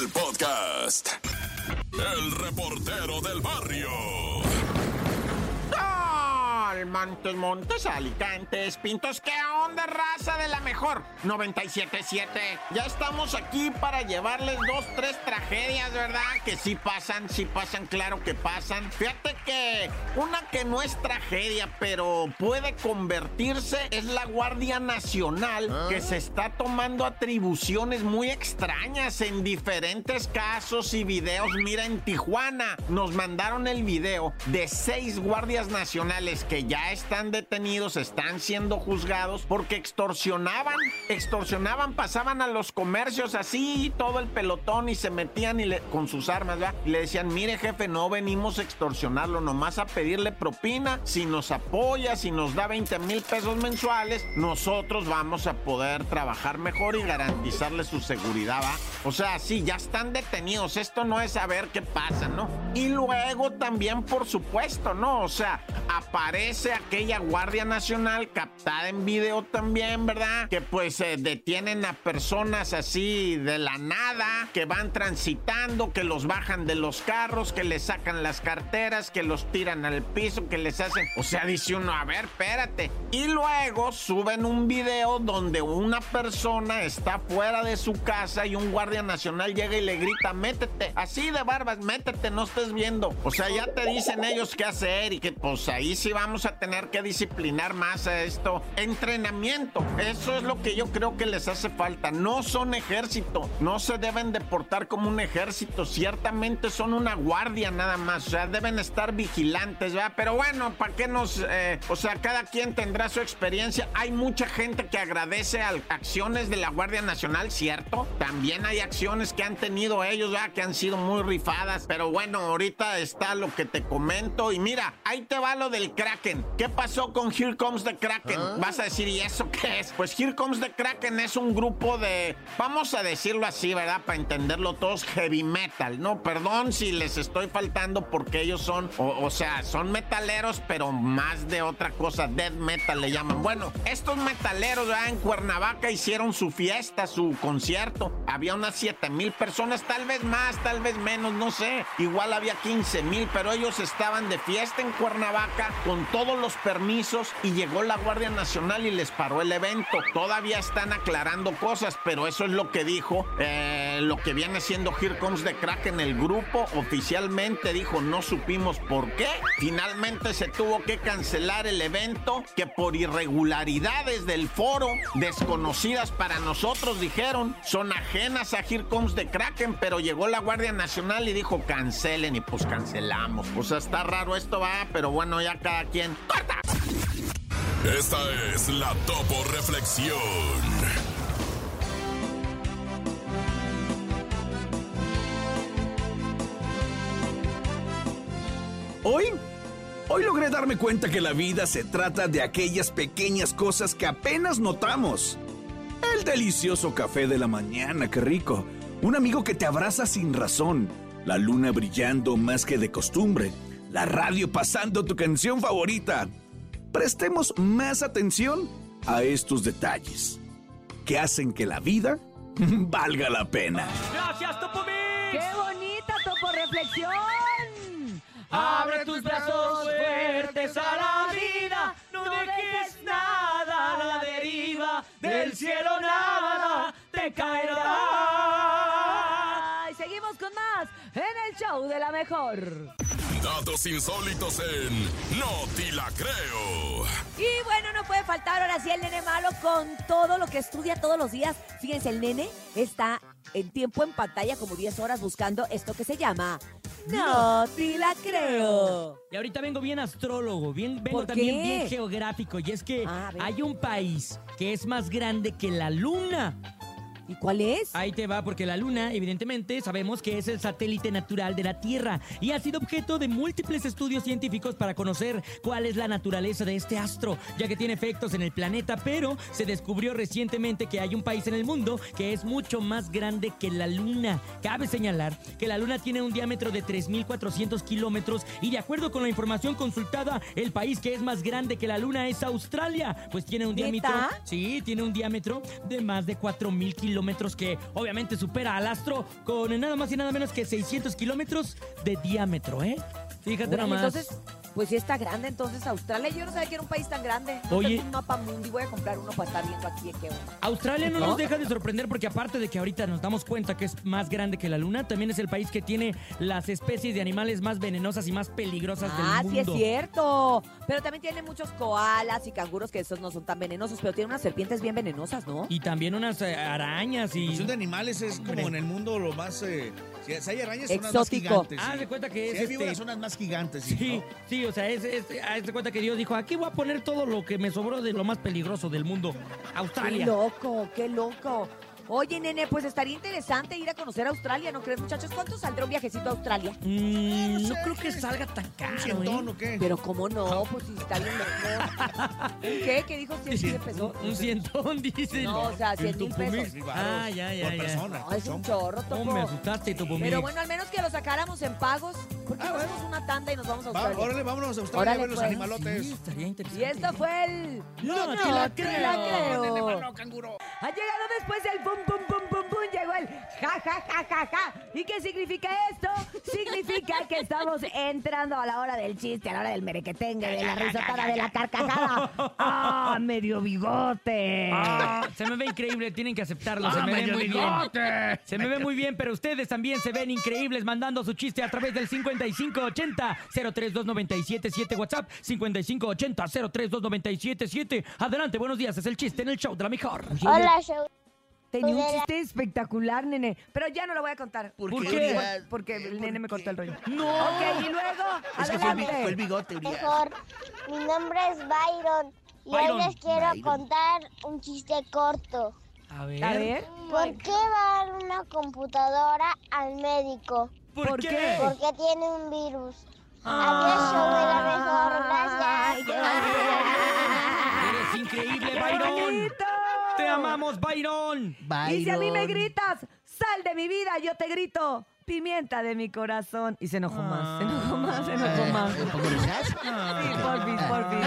El podcast. El reportero del barrio. Al Montes, Montes, Alicantes, Pintos, ¿qué onda, raza de la mejor? 97.7. Ya estamos aquí para llevarles dos, tres tragedias, ¿verdad? Que sí pasan, sí pasan, claro que pasan. Fíjate que una que no es tragedia, pero puede convertirse, es la Guardia Nacional, que se está tomando atribuciones muy extrañas en diferentes casos y videos. Mira, en Tijuana nos mandaron el video de seis guardias nacionales que ya están detenidos, están siendo juzgados porque extorsionaban, extorsionaban, pasaban a los comercios así, todo el pelotón y se metían y le- con sus armas, ¿verdad? Y le decían, mire jefe, no venimos a extorsionarlo, nomás a pedirle propina, si nos apoya, si nos da 20 mil pesos mensuales, nosotros vamos a poder trabajar mejor y garantizarle su seguridad, ¿va? O sea, sí, ya están detenidos, esto no es saber qué pasa, ¿no? Y luego también, por supuesto, ¿no? O sea, aparece aquella Guardia Nacional captada en video también, ¿verdad? Que pues eh, detienen a personas así de la nada, que van transitando, que los bajan de los carros, que les sacan las carteras, que los tiran al piso, que les hacen... O sea, dice uno, a ver, espérate. Y luego suben un video donde una persona está fuera de su casa y un Guardia Nacional llega y le grita, métete, así de barbas, métete, no estés viendo. O sea, ya te dicen ellos qué hacer y que pues ahí sí vamos a tener que disciplinar más a esto. Entrenamiento, eso es lo que yo creo que les hace falta. No son ejército, no se deben de portar como un ejército, ciertamente son una guardia nada más, o sea, deben estar vigilantes, ¿verdad? Pero bueno, ¿para qué nos... eh, o sea, cada quien tendrá su experiencia. Hay mucha gente que agradece a acciones de la Guardia Nacional, ¿cierto? También hay acciones que han tenido ellos, ¿verdad? Que han sido muy rifadas. Pero bueno, ahorita está lo que te comento. Y mira, ahí te va lo del Kraken. ¿Qué pasó con Here Comes the Kraken? Vas a decir, ¿y eso qué es? Pues Here Comes the Kraken es un grupo de, vamos a decirlo así, ¿verdad? Para entenderlo todos, heavy metal. No, perdón si les estoy faltando porque ellos son, o, o sea, son metaleros, pero más de otra cosa, death metal le llaman. Bueno, estos metaleros ¿verdad? en Cuernavaca hicieron su fiesta, su concierto. Había unas 7 mil personas, tal vez más, tal vez menos, no sé. Igual había 15 mil, pero ellos estaban de fiesta en Cuernavaca con todos los permisos y llegó la Guardia Nacional y les paró el evento. Todavía están aclarando cosas, pero eso es lo que dijo eh, lo que viene siendo Here Comes the Crack en el grupo. Oficialmente dijo, no supimos por qué. Finalmente se tuvo que cancelar el evento que por irregularidades del foro, desconocidas para nosotros, dijeron, son ajenas a Here Comes the Kraken, pero llegó la Guardia Nacional y dijo, cancelen y pues cancelamos. O sea, está raro esto, va, pero bueno, ya cada quien... ¡Corta! Esta es la Topo Reflexión. Hoy, hoy logré darme cuenta que la vida se trata de aquellas pequeñas cosas que apenas notamos. El delicioso café de la mañana, qué rico. Un amigo que te abraza sin razón. La luna brillando más que de costumbre. La radio pasando tu canción favorita. Prestemos más atención a estos detalles que hacen que la vida valga la pena. Gracias, Topo Mix. ¡Qué bonita topo reflexión! Abre tus brazos fuertes a la vida. No dejes nada a la deriva. Del cielo nada te caerá. En el show de la mejor. Datos insólitos en No Te La Creo. Y bueno, no puede faltar ahora sí el nene malo con todo lo que estudia todos los días. Fíjense, el nene está en tiempo en pantalla como 10 horas buscando esto que se llama No te la creo. Y ahorita vengo bien astrólogo, bien, vengo ¿Por también bien geográfico. Y es que Ah, hay un país que es más grande que la luna. ¿Y cuál es? Ahí te va, porque la Luna, evidentemente, sabemos que es el satélite natural de la Tierra y ha sido objeto de múltiples estudios científicos para conocer cuál es la naturaleza de este astro, ya que tiene efectos en el planeta, pero se descubrió recientemente que hay un país en el mundo que es mucho más grande que la Luna. Cabe señalar que la Luna tiene un diámetro de 3.400 kilómetros y de acuerdo con la información consultada, el país que es más grande que la Luna es Australia, pues tiene un ¿Neta? diámetro... Sí, tiene un diámetro de más de 4.000 kilómetros que obviamente supera al astro con nada más y nada menos que 600 kilómetros de diámetro, ¿eh? Fíjate Órale, nomás. Entonces, pues sí está grande entonces Australia. Yo no sabía que era un país tan grande. No Oye. un mapa mundi. Voy a comprar uno para estar viendo aquí qué onda. Australia no, ¿No? nos deja de sorprender porque aparte de que ahorita nos damos cuenta que es más grande que la Luna, también es el país que tiene las especies de animales más venenosas y más peligrosas Ah, del sí es mundo. cierto. Pero también tiene muchos koalas y canguros que esos no son tan venenosos, pero tiene unas serpientes bien venenosas, ¿no? Y también unas eh, arañas y... de animales es Hombre. como en el mundo lo más... eh, si si hay arañas, son las más Exótico. gigantes. Haz sí. de cuenta que Si es hay este- víboras, son las más gigantes. Sí, ¿no? sí, o sea, es, es, haz de cuenta que Dios dijo, aquí voy a poner todo lo que me sobró de lo más peligroso del mundo. Qué Australia. loco, qué loco. Oye, nene, pues estaría interesante ir a conocer Australia, ¿no crees, muchachos? ¿Cuánto saldrá un viajecito a Australia? Mm, no creo que salga tan ¿Un caro, cientón ¿eh? o qué? Pero cómo no, pues si está bien. ¿Un qué? ¿Qué dijo? ¿100 100 pesos? Un cientón, dice. No, o sea, 100 mil pesos. Ah, ya, ya, Por ya. persona. No, es un chorro, Oh, me topo. asustaste, Topo Pero bueno, al menos que lo sacáramos en pagos. ¿Por qué Ah, no bueno. hacemos una tanda y nos vamos a Va, Australia? órale, vámonos a Australia Órale, a ver los pues. animalotes. Sí, estaría interesante. Y esto fue el... No, No te la creo. creo. Nene malo, canguro. Ha llegado después del pum pum pum pum pum, llegó el ja ja ja ja ja. ¿Y qué significa esto? Significa que estamos entrando a la hora del chiste, a la hora del merequetengue, de la risotada, de la carcajada. ¡Ah, medio bigote! Ah, se me ve increíble, tienen que aceptarlo. se me ve muy bien. Se me ve muy bien, pero ustedes también se ven increíbles mandando su chiste a través del 5580-032977 WhatsApp 5580-032977. Adelante, buenos días, es el chiste en el show de la mejor. Hola, show. Tenía un chiste espectacular, nene, pero ya no lo voy a contar. ¿Por ¿Por qué? Urias? Porque el nene me cortó el rollo. ¡No! Ok, y luego, Es que fue el, bi- adelante. fue el bigote, Urias. Mejor. Mi nombre es Byron. Y Byron. hoy les quiero Byron. contar un chiste corto. A ver. A ver. ¿Por qué va una computadora al médico? ¿Por, ¿Por qué? qué? Porque tiene un virus. Ah. Adiós, show de la mejor. Gracias. Eres increíble, ¡Qué Byron. bonito! Te amamos, Byron. Y si a mí me gritas, sal de mi vida, yo te grito, pimienta de mi corazón. Y se enojó más, se enojó más, se enojó más. Sí, porfis, porfis.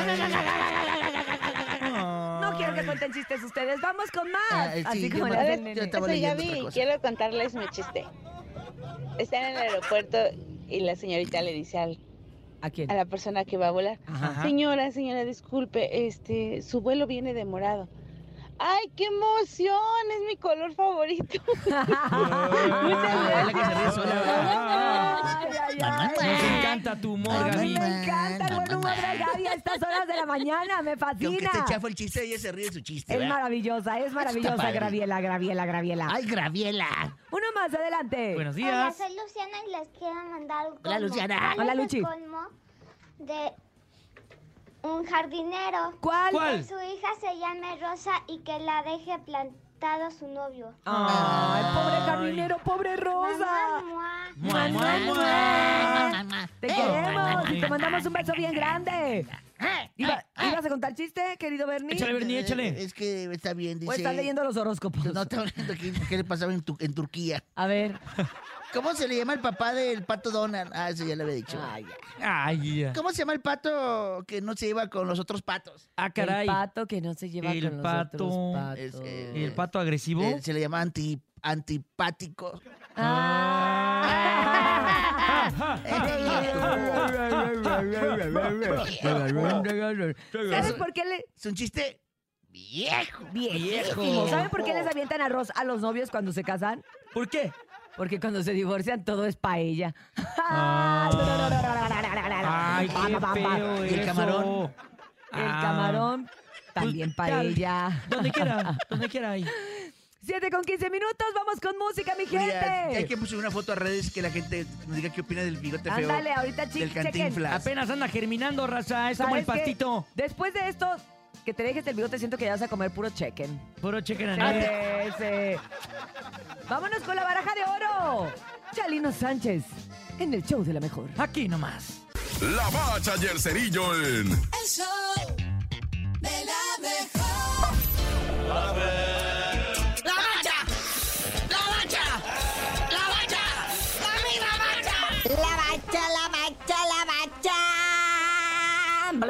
No quiero que cuenten chistes ustedes, vamos con más. Así como le hace el nene. Soy Gaby y quiero contarles mi chiste. Están en el aeropuerto y la señorita le dice al- ¿A quién? a la persona que va a volar, Ajá. señora, señora, disculpe, este, su vuelo viene demorado. ¡Ay, qué emoción! Es mi color favorito. que ay, ay. Nos encanta tu humor, Gaby. me encanta el buen humor de Gaby a estas horas de la mañana, me Que aunque fascina. te chafo el chiste, ella se ríe de su chiste, Es ¿verdad? maravillosa, es maravillosa. Graviela, Graviela, Graviela. ¡Ay, Graviela! Uno más, adelante. Buenos Hola, días. soy Luciana y les quiero mandar un colmo. Hola, Luciana. ¿Cuál Hola, es el Luchi. de un jardinero? ¿Cuál? ¿Cuál? Que su hija se llame Rosa y que la deje plantado a su novio. Ay, pobre jardinero, pobre Rosa. Mamá, Mua, mua, mua. Te queremos y te mandamos un beso bien grande. Iba- ¿Ibas a contar chiste, querido Bernie? Échale, Bernie, Eh, échale. Es que está bien, dice... ¿O estás leyendo los horóscopos? No, está hablando aquí, qué le pasaba en, Tu- en Turquía. A ver. ¿Cómo se le llama el papá del pato Donald? Ah, eso ya le había dicho. Ay, Ay, ya. ¿Cómo se llama el pato que no se lleva con los otros patos? Ah, caray. El pato que no se lleva El con los otros patos. Es, eh, ¿Y el pato agresivo? Eh, se le llama anti, antipático. ¿Sabes por qué le... Es un chiste viejo. Viejísimo. ¿Saben por qué les avientan arroz a los novios cuando se casan? ¿Por qué? Porque cuando se divorcian todo es paella. Ay, qué feo ¿Y el eso. camarón? El Ah. camarón, también paella. Donde quiera, donde quiera ahí. 7 con 15 minutos, vamos con música, mi Urias, Hay gente. que poner una foto a redes que la gente nos diga qué opina del bigote feo. Ándale, ahorita del chicos, chequen. cantinflas. Apenas anda germinando, raza. Es como el ¿Sabes qué? pastito. Después de esto, que te dejes el bigote siento que ya vas a comer puro chicken. Puro chequen Sí, sí. Vámonos con la baraja de oro. Chalino Sánchez, en el show de la mejor. Aquí nomás. La bacha y el cerillo en El show de la mejor. ¡La bacha! ¡La bacha! ¡La bacha! ¡La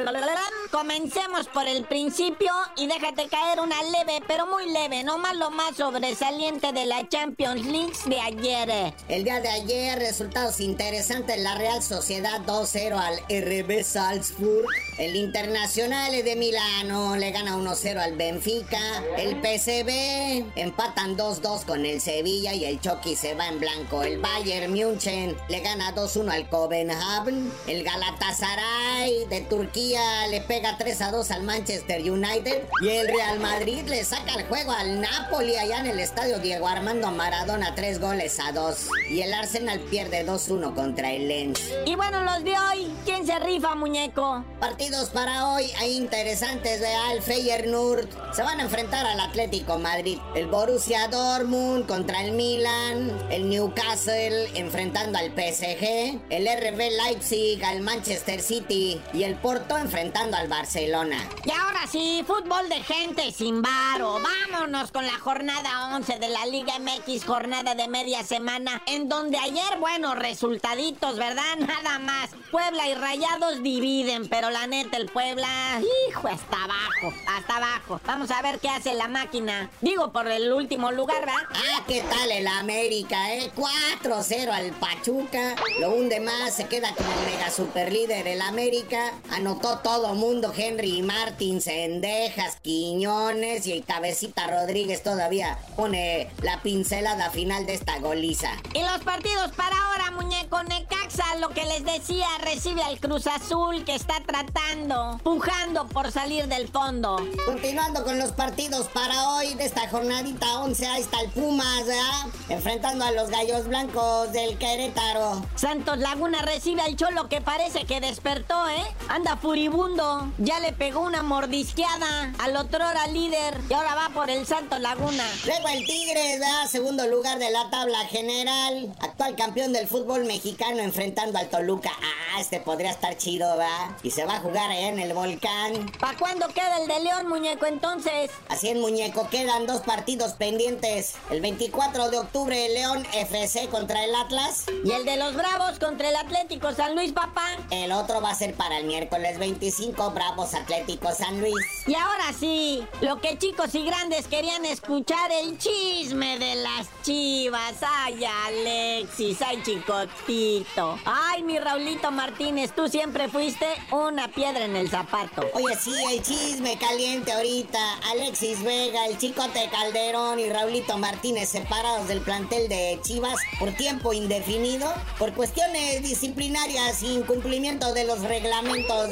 bacha! Comencemos por el principio y déjate caer una leve, pero muy leve, no más lo más sobresaliente de la Champions League de ayer. El día de ayer, resultados interesantes. La Real Sociedad 2-0 al RB Salzburg. El Internacional de Milano le gana 1-0 al Benfica. El PSV empatan 2-2 con el Sevilla y el Chucky se va en blanco. El Bayern München le gana 2-1 al Copenhagen. El Galatasaray de Turquía le pega 3-2 al Manchester United. Y el Real Madrid le saca el juego al Napoli allá en el estadio Diego Armando Maradona 3 goles a 2. Y el Arsenal pierde 2-1 contra el Lens. Y bueno, los de hoy, ¿quién se rifa, muñeco? Partidos para hoy hay interesantes, vea, el Feyenoord se van a enfrentar al Atlético Madrid, el Borussia Dortmund contra el Milan, el Newcastle enfrentando al PSG, el RB Leipzig al Manchester City y el Porto enfrentando al Barcelona. Y ahora sí, fútbol de gente sin varo. Vámonos con la jornada 11 de la Liga MX, jornada de media semana, en donde ayer, bueno, resultaditos, ¿verdad? Nada más. Puebla y Rayados dividen, pero la neta, el Puebla, hijo, hasta abajo, hasta abajo. Vamos a ver qué hace la máquina. Digo, por el último lugar, ¿verdad? Ah, ¿qué tal el América, eh? 4-0 al Pachuca. Lo hunde más, se queda como mega super líder el América. Anotó todo mundo, Henry Martins, Sendejas, Quiñones y el Cabecita Rodríguez todavía pone la pincelada final de esta goliza. Y los partidos para ahora, muñeco Necaxa, lo que les decía, recibe al Cruz Azul que está tratando, pujando por salir del fondo. Continuando con los partidos para hoy de esta jornadita 11, ahí está el Pumas, ¿verdad? Enfrentando a los Gallos Blancos del Querétaro. Santos Laguna recibe al Cholo que parece que despertó, ¿eh? Anda furibundo. Ya le pegó una mordisqueada al otro hora líder y ahora va por el Santos Laguna. Luego el Tigres, ¿verdad? Segundo lugar de la tabla general. Actual campeón del fútbol mexicano enfrentando al Toluca. Ah, este podría estar chido, ¿verdad? Y se va a jugar allá en el volcán. ¿Para cuándo queda el de León, muñeco, entonces? Así en muñeco quedan dos partidos pendientes. El 24 de octubre León FC contra el Atlas. Y el de los Bravos contra el Atlético San Luis, papá. El otro va a ser para el miércoles 25 Bravos Atlético San Luis. Y ahora sí, lo que chicos y grandes querían escuchar, el chisme de las chivas. Ay, Alexis, ay, chicotito. Ay, mi Raulito Martínez, tú siempre fuiste una piedra en el zapato. Oye, sí, el chisme caliente ahorita. Alexis Vega, el Chicote Calderón y Raulito Martínez separados del plantel de Chivas por tiempo indefinido por cuestiones disciplinarias y incumplimiento de los reglamentos.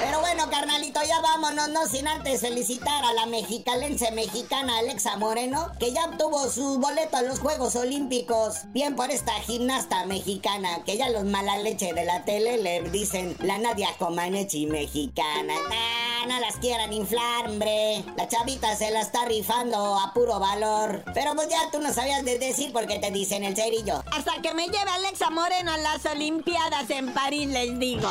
Pero bueno, carnalito, ya vámonos, no sin antes felicitar a la mexicalense mexicana Alexa Moreno, que ya obtuvo su boleto a los Juegos Olímpicos. Bien por esta gimnasta mexicana, que ya los mala leche de la tele le dicen la Nadia Comaneci mexicana. Ah, no las quieran inflar, hombre. La chavita se la está rifando a puro valor. Pero pues ya tú no sabías de decir porque te dicen el cerillo. Hasta que me lleve Alexa Moreno a las Olimpiadas en París, les digo.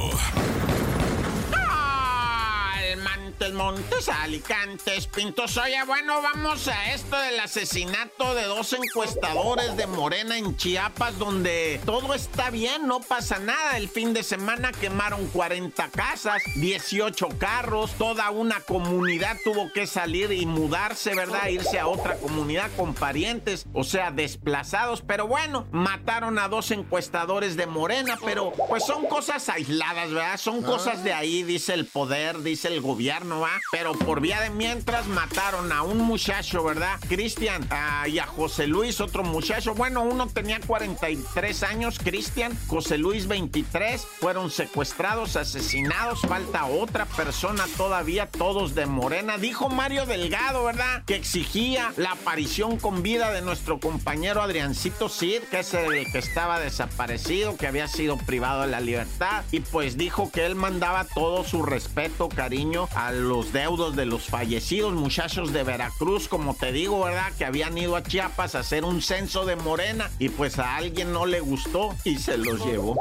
Montes, Montes, Alicantes, Pintos. Oye, bueno, vamos a esto del asesinato de dos encuestadores de Morena en Chiapas, donde todo está bien, no pasa nada. El fin de semana quemaron 40 casas, 18 carros, toda una comunidad tuvo que salir y mudarse, ¿verdad? Irse a otra comunidad con parientes, o sea, desplazados. Pero bueno, mataron a dos encuestadores de Morena, pero pues son cosas aisladas, ¿verdad? Son cosas de ahí, dice el poder, dice el gobierno Pero por vía de mientras mataron a un muchacho, ¿verdad? Cristian ah, y a José Luis, otro muchacho. Bueno, uno tenía 43 años, Cristian, José Luis 23, fueron secuestrados, asesinados. Falta otra persona todavía, todos de Morena. Dijo Mario Delgado, ¿verdad? Que exigía la aparición con vida de nuestro compañero Adriancito Cid, que es el que estaba desaparecido, que había sido privado de la libertad. Y pues dijo que él mandaba todo su respeto, cariño a los deudos de los fallecidos muchachos de Veracruz, como te digo, ¿verdad? Que habían ido a Chiapas a hacer un censo de Morena y pues a alguien no le gustó y se los llevó.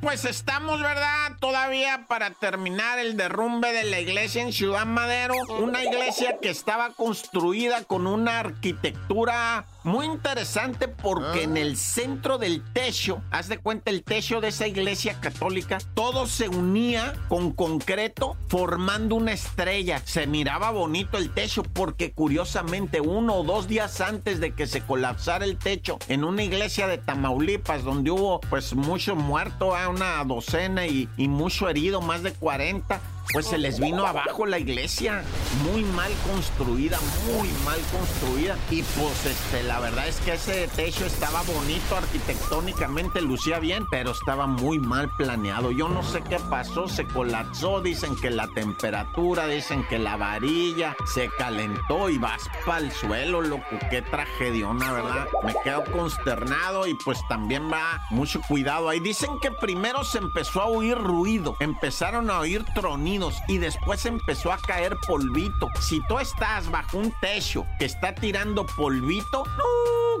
Pues estamos, ¿verdad? Todavía para terminar el derrumbe de la iglesia en Ciudad Madero. Una iglesia que estaba construida con una arquitectura muy interesante porque en el centro del techo, haz de cuenta el techo de esa iglesia católica, todo se unía con concreto formando una estrella. Se miraba bonito el techo porque curiosamente uno o dos días antes de que se colapsara el techo en una iglesia de Tamaulipas donde hubo pues mucho muerto, a una docena y, y mucho herido, más de 40, pues se les vino abajo la iglesia. Muy mal construida, muy mal construida. Y pues este, la verdad es que ese techo estaba bonito arquitectónicamente, lucía bien, pero estaba muy mal planeado. Yo no sé qué pasó, se colapsó, dicen que la temperatura, dicen que la varilla se calentó y vas para el suelo, loco. Qué tragediona, ¿verdad? Me quedo consternado y pues también va mucho cuidado ahí. Dicen que primero se empezó a oír ruido, empezaron a oír tronidos y después empezó a caer polvito. Si tú estás bajo un techo que está tirando polvito.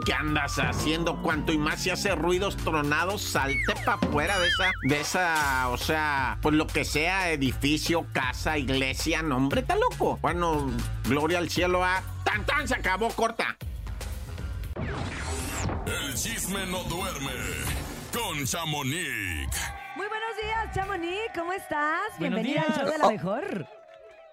¿qué andas haciendo? Cuanto y más si hace ruidos tronados, salte para afuera de esa, de esa, o sea, pues lo que sea, edificio, casa, iglesia, no, hombre, está loco. Bueno, gloria al cielo a... ¡Tan, tan! Se acabó, corta. El chisme no duerme con Chamonix. Buenos días, Chamonix, ¿cómo estás? Buenos Bienvenida al días. show de la mejor.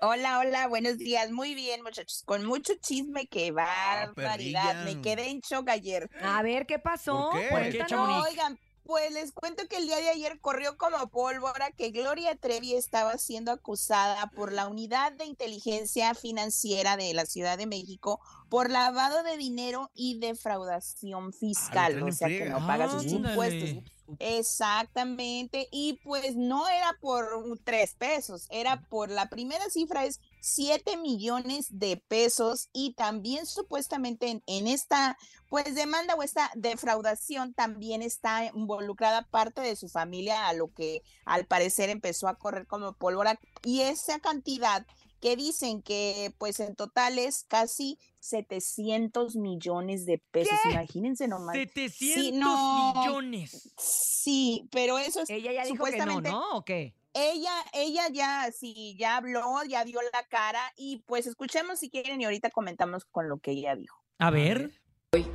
Hola, hola, buenos días. Muy bien, muchachos. Con mucho chisme, qué barbaridad. perrilla. Me quedé en shock ayer. A ver, ¿qué pasó? ¿Por qué? ¿Por qué. Chamonix? Oigan, pues les cuento que el día de ayer corrió como pólvora que Gloria Trevi estaba siendo acusada por la Unidad de Inteligencia Financiera de la Ciudad de México por lavado de dinero y defraudación fiscal. traen o sea, que no paga sus Ándale. impuestos. Exactamente, y pues no era por tres pesos, era por la primera cifra es 7 millones de pesos y también supuestamente en, en esta pues demanda o esta defraudación también está involucrada parte de su familia a lo que al parecer empezó a correr como pólvora y esa cantidad que dicen que pues en total es casi 700 millones de pesos, ¿Qué? imagínense nomás. 700 no. millones. Sí, pero eso es Ella ya dijo que no, ¿no? ¿O qué? Ella, ella ya, sí, ya habló, ya dio la cara y pues escuchemos si quieren y ahorita comentamos con lo que ella dijo. A ver.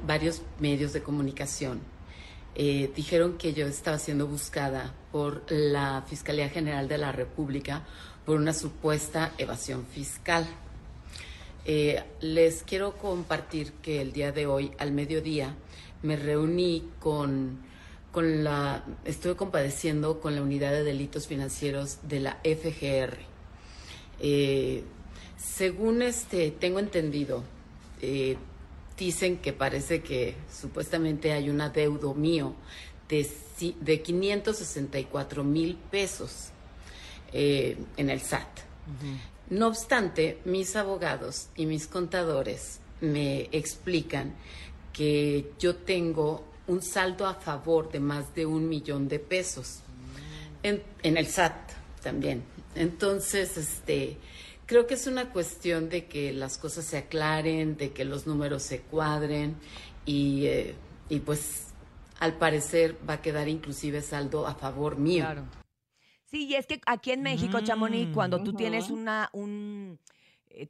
varios medios de comunicación eh, dijeron que yo estaba siendo buscada por la Fiscalía General de la República por una supuesta evasión fiscal. Eh, les quiero compartir que el día de hoy, al mediodía, me reuní con, con la, estuve compadeciendo con la Unidad de Delitos Financieros de la FGR. Eh, según este, tengo entendido, eh, dicen que parece que supuestamente hay un adeudo mío de, ci- de 564 mil pesos eh, en el SAT. No obstante, mis abogados y mis contadores me explican que yo tengo un saldo a favor de más de un millón de pesos en, en el SAT también. Entonces, este, creo que es una cuestión de que las cosas se aclaren, de que los números se cuadren y, eh, y pues al parecer va a quedar inclusive saldo a favor mío. Claro. Sí, y es que aquí en México, Chamonix, Mm, cuando tú ujú. tienes una, un,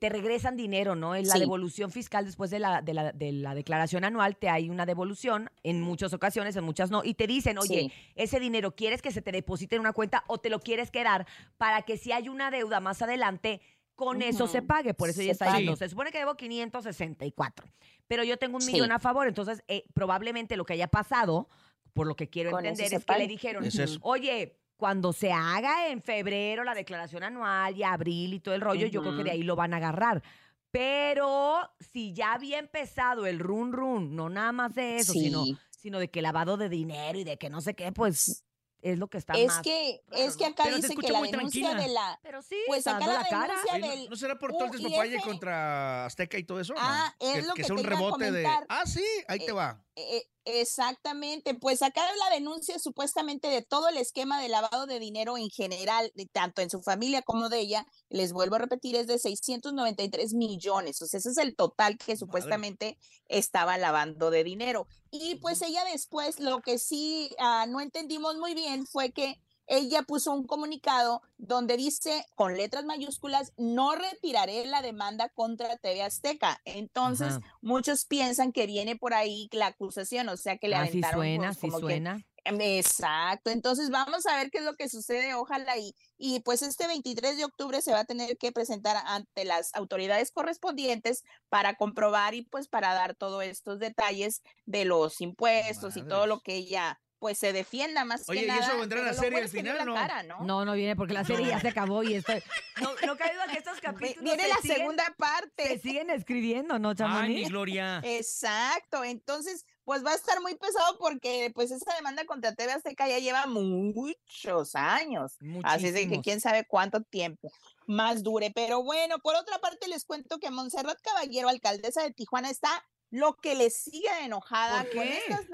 te regresan dinero, ¿no? En la Sí. devolución fiscal después de la, de, la, de la declaración anual te hay una devolución, en muchas ocasiones, en muchas no, y te dicen, oye, Sí. ese dinero quieres que se te deposite en una cuenta o te lo quieres quedar para que si hay una deuda más adelante, con eso se pague. Por eso Se ya está diciendo, se supone que debo 564, pero yo tengo un Sí. millón a favor, entonces eh, probablemente lo que haya pasado, por lo que quiero Con entender, es que le dijeron, Es oye, cuando se haga en febrero la declaración anual y abril y todo el rollo, yo creo que de ahí lo van a agarrar. Pero si ya había empezado el run run, no nada más de eso, sino, Sí. sino de que lavado de dinero y de que no sé qué, pues es lo que está Es más. que, raro, es que ¿no? acá se dice que la muy denuncia tranquila. de la. Pero sí, Pues está acá dando la la cara. del. ¿No, no será por todo el Uh, despapalle contra Azteca y todo eso? Ah, ¿no? es que, lo que que sea un te rebote de. Ah, sí, ahí te Eh, va. Eh, exactamente, pues acá la denuncia supuestamente de todo el esquema de lavado de dinero en general, de tanto en su familia como de ella, les vuelvo a repetir, es de 693 millones, o sea, ese es el total que supuestamente estaba lavando de dinero. Y pues ella después, lo que sí ah, no entendimos muy bien fue que ella puso un comunicado donde dice con letras mayúsculas, no retiraré la demanda contra TV Azteca. Entonces, Ajá. muchos piensan que viene por ahí la acusación, o sea, que le Así aventaron suena, pues, sí como que- suena. Em, Exacto, entonces vamos a ver qué es lo que sucede, ojalá y, y pues este 23 de octubre se va a tener que presentar ante las autoridades correspondientes para comprobar y pues para dar todos estos detalles de los impuestos y todo lo que ella pues se defienda más Oye, que ¿y nada. eso vendrá en la serie al final, no? cara, ¿no? No, no viene porque la serie ya se acabó y esto. No, no caído que estos capítulos. Viene se la siguen- segunda parte. Se siguen escribiendo, ¿no, Ay, mi Gloria. Exacto, entonces pues va a estar muy pesado porque pues esta demanda contra TV Azteca ya lleva muchos años, así es que Muchísimos. quién sabe cuánto tiempo más dure, pero bueno, por otra parte les cuento que Montserrat Caballero, alcaldesa de Tijuana, está lo que le sigue enojada ¿Por con estas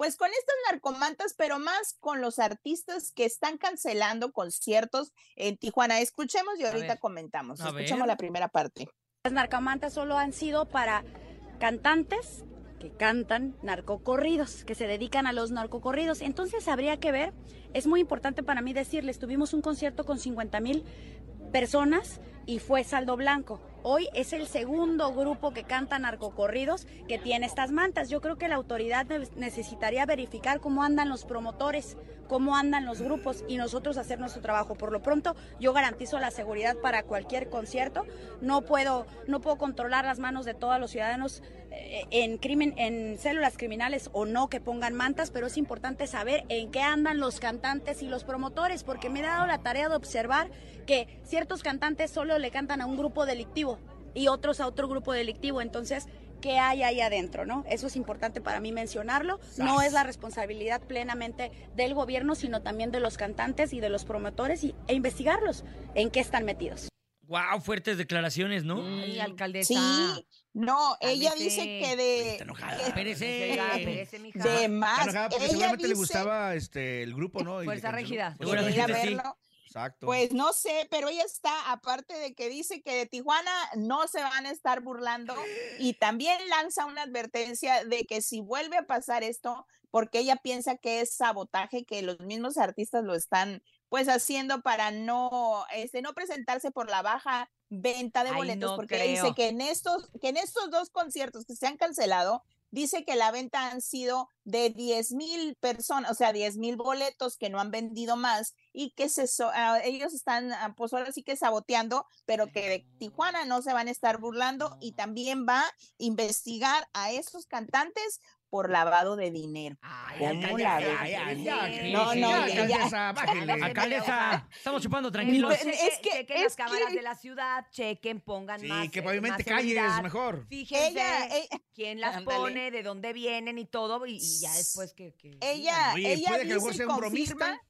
pues con estas narcomantas, pero más con los artistas que están cancelando conciertos en Tijuana. Escuchemos y ahorita ver. comentamos. Escuchemos ver. la primera parte. Las narcomantas solo han sido para cantantes que cantan narcocorridos, que se dedican a los narcocorridos. Entonces habría que ver, es muy importante para mí decirles, tuvimos un concierto con 50 mil personas y fue saldo blanco. Hoy es el segundo grupo que canta narcocorridos que tiene estas mantas. Yo creo que la autoridad ne- necesitaría verificar cómo andan los promotores, cómo andan los grupos y nosotros hacer nuestro trabajo. Por lo pronto, yo garantizo la seguridad para cualquier concierto. No puedo, no puedo controlar las manos de todos los ciudadanos eh, en crimen, en células criminales o no que pongan mantas, pero es importante saber en qué andan los cantantes y los promotores, porque me he dado la tarea de observar que ciertos cantantes solo le cantan a un grupo delictivo y otros a otro grupo delictivo. Entonces, ¿qué hay ahí adentro? ¿no? Eso es importante para mí mencionarlo. No es la responsabilidad plenamente del gobierno, sino también de los cantantes y de los promotores y, e investigarlos en qué están metidos. Wow, fuertes declaraciones, ¿no? Ay, alcaldesa. Sí, no, ella Cálmese. dice que de... Espérese. Oiga, espérese, mija. De Está más. enojada porque Ella seguramente le gustaba este, el grupo, ¿no? Fuerza canceló. Régida. Pues Quiere ir a seguramente sí. Exacto. Pues no sé, pero ella está, aparte de que dice que de Tijuana no se van a estar burlando y también lanza una advertencia de que si vuelve a pasar esto, porque ella piensa que es sabotaje, que los mismos artistas lo están pues haciendo para no, este, no presentarse por la baja venta de Ay, boletos, no porque ella dice creo. que en estos, que en estos dos conciertos que se han cancelado, dice que la venta han sido de 10 mil personas, o sea, 10 mil boletos que no han vendido más y que se ah, ellos están, ah, pues ahora sí que saboteando, pero que de Tijuana no se van a estar burlando y también va a investigar a esos cantantes por lavado de dinero. ¿Cómo la ves? Ay, ay, No, no, alcaldesa, estamos chupando tranquilos. Es que- chequen es las cámaras que- de la ciudad, chequen, pongan Sí, más. que eh, pavimente más calles, mejor. Fíjense Ella, quién las ándale. pone, de dónde vienen y todo, y, y ya después que. que Ella, Oye, ella puede que y sea un bromista.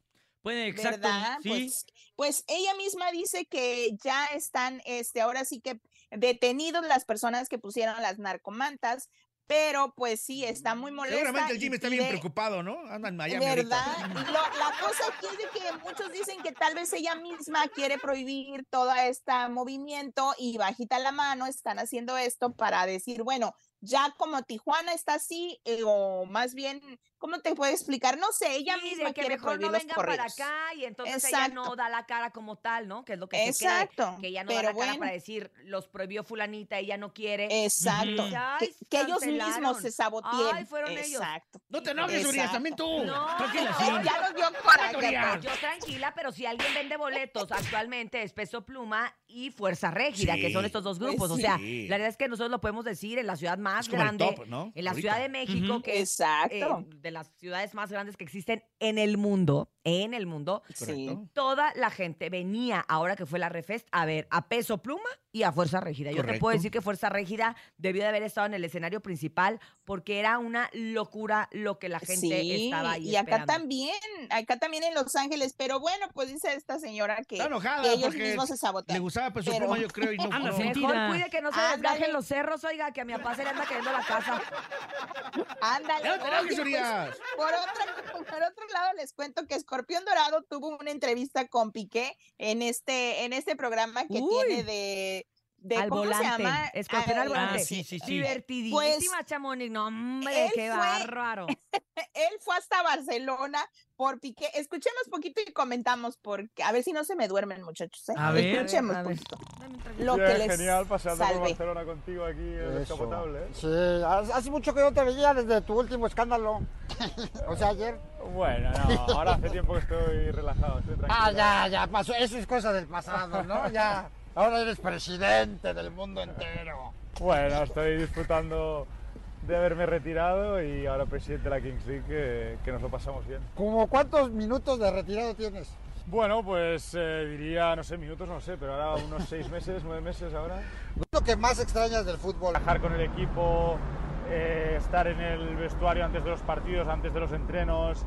Puede, exacto. ¿verdad? Sí. Pues, pues ella misma dice que ya están, este, ahora sí que detenidos las personas que pusieron las narcomantas, pero pues sí, está muy molesta. Seguramente el Jimmy está bien preocupado, ¿no? Anda en Miami. ¿Verdad? Lo- la cosa aquí es de que muchos dicen que tal vez ella misma quiere prohibir todo este movimiento y bajita la mano están haciendo esto para decir, bueno, ya como Tijuana está así, eh, o más bien, ¿cómo te puedo explicar? No sé, ella Sí, misma de que quiere mejor prohibir no los vengan para acá y entonces ella no da la cara como tal, ¿no? Que es lo que se Exacto, cree, que ella no da pero la cara bueno. para decir, los prohibió fulanita, ella no quiere. Exacto. Ay, Que, que ellos mismos se sabotearon. Ay, fueron ellos. Exacto. No te enojes, Urias, también tú. No, Tranquila, sí. Ya nos dio coraje. Urias. Yo tranquila, pero si alguien vende boletos actualmente es Peso Pluma y Fuerza Régida, Sí. que son estos dos Pues grupos. O sí. sea, la verdad es que nosotros lo podemos decir en la ciudad más grande top, ¿no? en la Ahorita. Ciudad de México, que es Exacto. eh, de las ciudades más grandes que existen en el mundo, en el mundo. Sí. Toda la gente venía, ahora que fue la Refest, a ver a Peso Pluma y a Fuerza Rígida. Yo te puedo decir que Fuerza Rígida debió de haber estado en el escenario principal porque era una locura lo que la gente Sí, estaba ahí y acá también, acá también en Los Ángeles, pero bueno, pues dice esta señora que, Está enojada que ellos mismos se sabotean. Le gustaba Peso Pero- Pluma, yo creo, y no. Anda, no. Mejor cuide que no se desgajen los cerros, oiga, que a mi papá se le anda cayendo la casa. Ándale. No oye, pues, por, otra- por otro lado, les cuento que Escorpión Dorado tuvo una entrevista con Piqué en este, en este programa que Uy. tiene de, de al ¿cómo volante. se llama? Escorpión al Ah, volante. Ah, sí, sí, sí. Divertidísima, Pues, Chamonix. No, hombre, qué fue- bárbaro. Él fue hasta Barcelona por Piqué. Escuchemos poquito y comentamos, porque a ver si no se me duermen, muchachos. ¿eh? A ver, Escuchemos a ver. poquito. Lo que les genial paseando por salve. Barcelona contigo aquí en el descapotable. ¿eh? Sí, hace hace mucho que no te veía desde tu último escándalo. o sea, ayer. Bueno, no, ahora hace tiempo que estoy relajado, estoy tranquilo. Ah, ya, ya pasó. Eso es cosa del pasado, ¿no? Ya. Ahora eres presidente del mundo entero. Bueno, estoy disfrutando de haberme retirado y ahora presidente de la Kings League, que, que nos lo pasamos bien. ¿Cómo cuántos minutos de retirado tienes? Bueno, pues eh, diría, no sé, minutos, no sé, pero ahora unos seis meses, nueve meses ahora. ¿Qué es lo que más extrañas del fútbol? Trabajar con el equipo, eh, estar en el vestuario antes de los partidos, antes de los entrenos,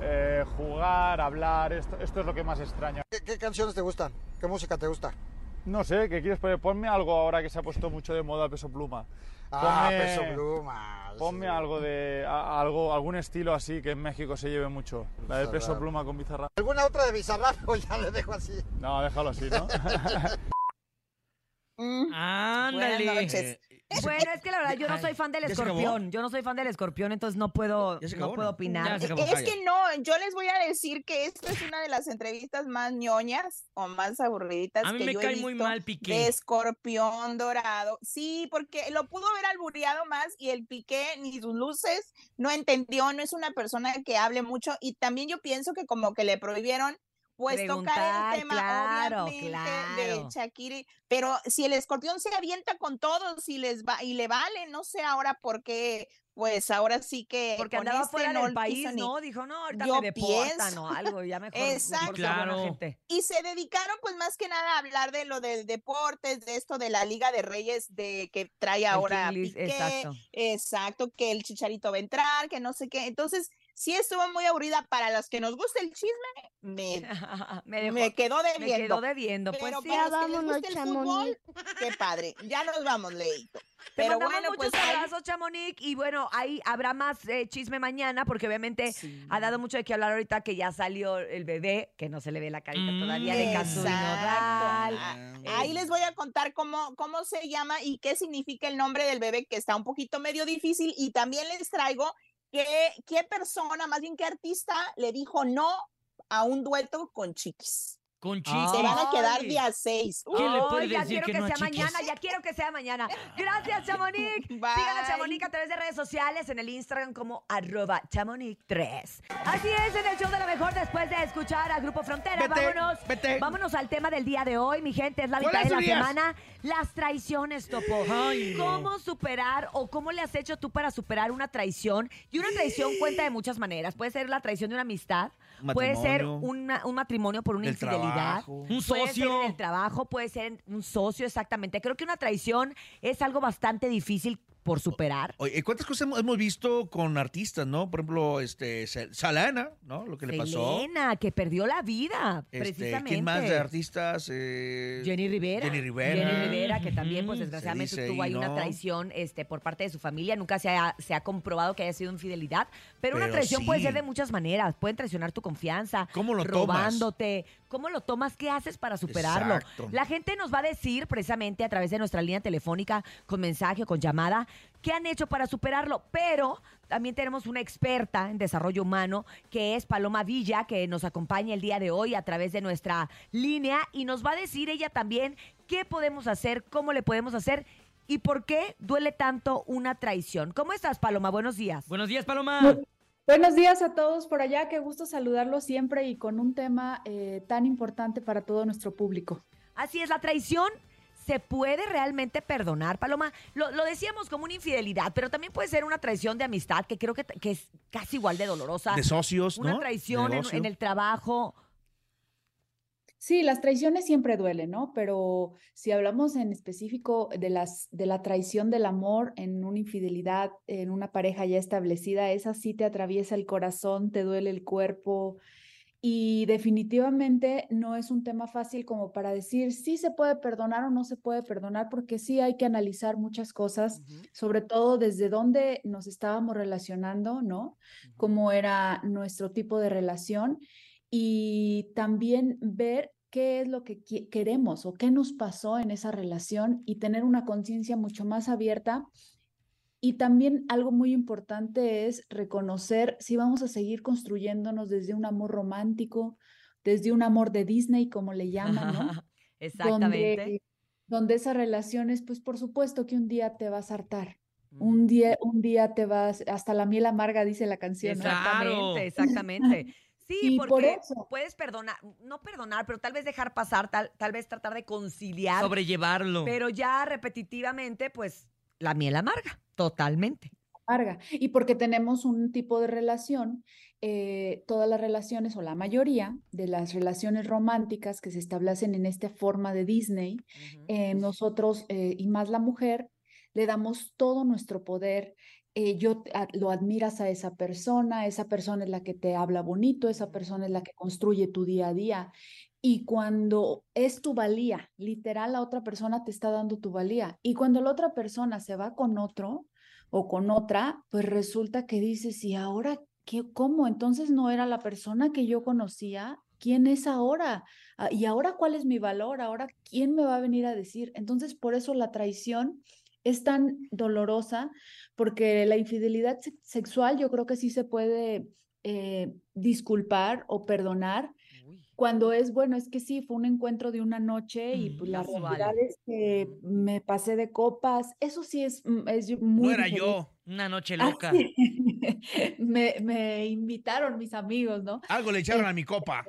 eh, jugar, hablar, esto, esto es lo que más extraño. ¿Qué, qué canciones te gustan? ¿Qué música te gusta? No sé, ¿qué quieres poner? Ponme algo ahora que se ha puesto mucho de moda peso pluma. Ah, Ponme- peso pluma. Ponme sí. algo de a- algo algún estilo así que en México se lleve mucho. La de peso pluma con bizarra. ¿Alguna otra de Bizarrap o ya le dejo así? No, déjalo así, ¿no? Mm. Buenas noches. Bueno, es que la verdad yo no soy fan del escorpión. Yo no soy fan del escorpión, entonces no puedo, ¿Ya se no puedo no? opinar. Acabó. Es que no, yo les voy a decir que esta es una de las entrevistas más ñoñas o más aburriditas A mí que me yo he cae muy visto mal Piqué. de escorpión dorado. Sí, porque lo pudo haber albureado más y el Piqué ni sus luces no entendió, no es una persona que hable mucho y también yo pienso que como que le prohibieron pues tocar el tema claro, obviamente claro. de Shakira, pero si el escorpión se avienta con todos y les va y le vale, no sé ahora por qué, pues ahora sí que Porque andaba este fuera no del país, ni- ¿no? Dijo, no, ahorita Yo me deportan pienso. o algo, ya mejor, Exacto. Claro. gente. Y se dedicaron pues más que nada a hablar de lo del deportes, de esto de la Liga de Reyes de que trae ahora Piqué, exacto. exacto, que el Chicharito va a entrar, que no sé qué. Entonces, sí estuvo muy aburrida para los que nos gusta el chisme, me, me, dejó- me quedó me debiendo. quedó debiendo. Pues Pero sí, para los que les vámonos, gusta el fútbol, qué padre. Ya nos vamos, Leito. Te Pero mandamos bueno, muchos pues ahí- abrazos, Chamonix. Y bueno, ahí habrá más eh, chisme mañana, porque obviamente ha dado mucho de qué hablar ahorita que ya salió el bebé, que no se le ve la carita Mm. todavía de Casu. Ah, Ahí les voy a contar cómo, cómo se llama y qué significa el nombre del bebé, que está un poquito medio difícil. Y también les traigo qué persona, más bien qué artista, le dijo no a un dueto con Chiquis. Con Se van a quedar Ay. día 6. ¿Quién le ya decir quiero que que, no a sea Chiquis? mañana, ya quiero que sea mañana. Gracias, Chamonix. Sigan a. Chamonix a través de redes sociales, en el Instagram como arroba chamonix3. Así es, en el show de lo mejor, después de escuchar a Grupo Frontera, Vete, vámonos. vete. Vámonos al tema del día de hoy, mi gente, es la ¿Cuál mitad de la semana. Las traiciones, Topo. Ay, no. ¿Cómo superar o cómo le has hecho tú para superar una traición? Y una traición cuenta de muchas maneras. Puede ser la traición de una amistad, puede ser una- un matrimonio por una Del infidelidad. trabajo. Un Puede ser socio. en el trabajo, puede ser en un socio, exactamente. Creo que una traición es algo bastante difícil por superar. Oye, ¿cuántas cosas hemos, hemos visto con artistas, no? Por ejemplo, este, Salana, ¿no? Lo que le pasó. Selena, que perdió la vida, Este, precisamente. ¿Quién más de artistas? Eh, Jenny Rivera. Jenny Rivera. Jenny Rivera, que también, pues desgraciadamente tuvo ahí, una traición este, por parte de su familia. Nunca se ha, se ha comprobado que haya sido infidelidad. Pero, una traición puede ser de muchas maneras. Pueden traicionar tu confianza. ¿Cómo lo tomas? robándote. ¿Cómo lo tomas? ¿Qué haces para superarlo? Exacto. La gente nos va a decir precisamente a través de nuestra línea telefónica, con mensaje o con llamada, qué han hecho para superarlo. Pero también tenemos una experta en desarrollo humano, que es Paloma Villa, que nos acompaña el día de hoy a través de nuestra línea y nos va a decir ella también qué podemos hacer, cómo le podemos hacer y por qué duele tanto una traición. ¿Cómo estás, Paloma? Buenos días. Buenos días, Paloma. Bu- Buenos días a todos por allá, qué gusto saludarlos siempre y con un tema eh, tan importante para todo nuestro público. Así es, la traición ¿Se puede realmente perdonar, Paloma? Lo, lo decíamos como una infidelidad, pero también puede ser una traición de amistad, que creo que, que es casi igual de dolorosa. De socios, Una ¿no? traición en, en el trabajo. Sí, las traiciones siempre duelen, ¿no? Pero si hablamos en específico de las de la traición del amor en una infidelidad, en una pareja ya establecida, esa sí te atraviesa el corazón, te duele el cuerpo y definitivamente no es un tema fácil como para decir si se puede perdonar o no se puede perdonar, porque sí hay que analizar muchas cosas, sobre todo desde dónde nos estábamos relacionando, ¿no? Cómo era nuestro tipo de relación y también ver qué es lo que queremos o qué nos pasó en esa relación y tener una conciencia mucho más abierta. Y también algo muy importante es reconocer si vamos a seguir construyéndonos desde un amor romántico, desde un amor de Disney, como le llaman, ¿no? Exactamente. Donde, donde esas relaciones, pues por supuesto que un día te vas a hartar. Un día, un día te vas, hasta la miel amarga, dice la canción. ¿no? Exactamente, exactamente. Sí, Y porque por eso. puedes perdonar, no perdonar, pero tal vez dejar pasar, tal, tal vez tratar de conciliar. Sobrellevarlo. Pero ya repetitivamente, pues, la miel amarga, totalmente. amarga. Y porque tenemos un tipo de relación, eh, todas las relaciones o la mayoría de las relaciones románticas que se establecen en esta forma de Disney, eh, nosotros eh, y más la mujer, le damos todo nuestro poder. eh, yo a- lo admiras a esa persona, esa persona es la que te habla bonito, esa persona es la que construye tu día a día. Y cuando es tu valía, literal, la otra persona te está dando tu valía. Y cuando la otra persona se va con otro, o con otra, pues resulta que dices, ¿y ahora qué? ¿Cómo? Entonces no era la persona que yo conocía. ¿Quién es ahora? Ah, ¿Y ahora cuál es mi valor? ¿Ahora quién me va a venir a decir? Entonces, por eso la traición es tan dolorosa, porque la infidelidad se- sexual yo creo que sí se puede eh, disculpar o perdonar. Cuando es, bueno, es que sí, fue un encuentro de una noche y pues la realidad es que me pasé de copas. Eso sí es, mm, es muy No era diferente. yo. Una noche Ah, loca. sí. me, me invitaron mis amigos, ¿no? Algo le echaron a mi copa.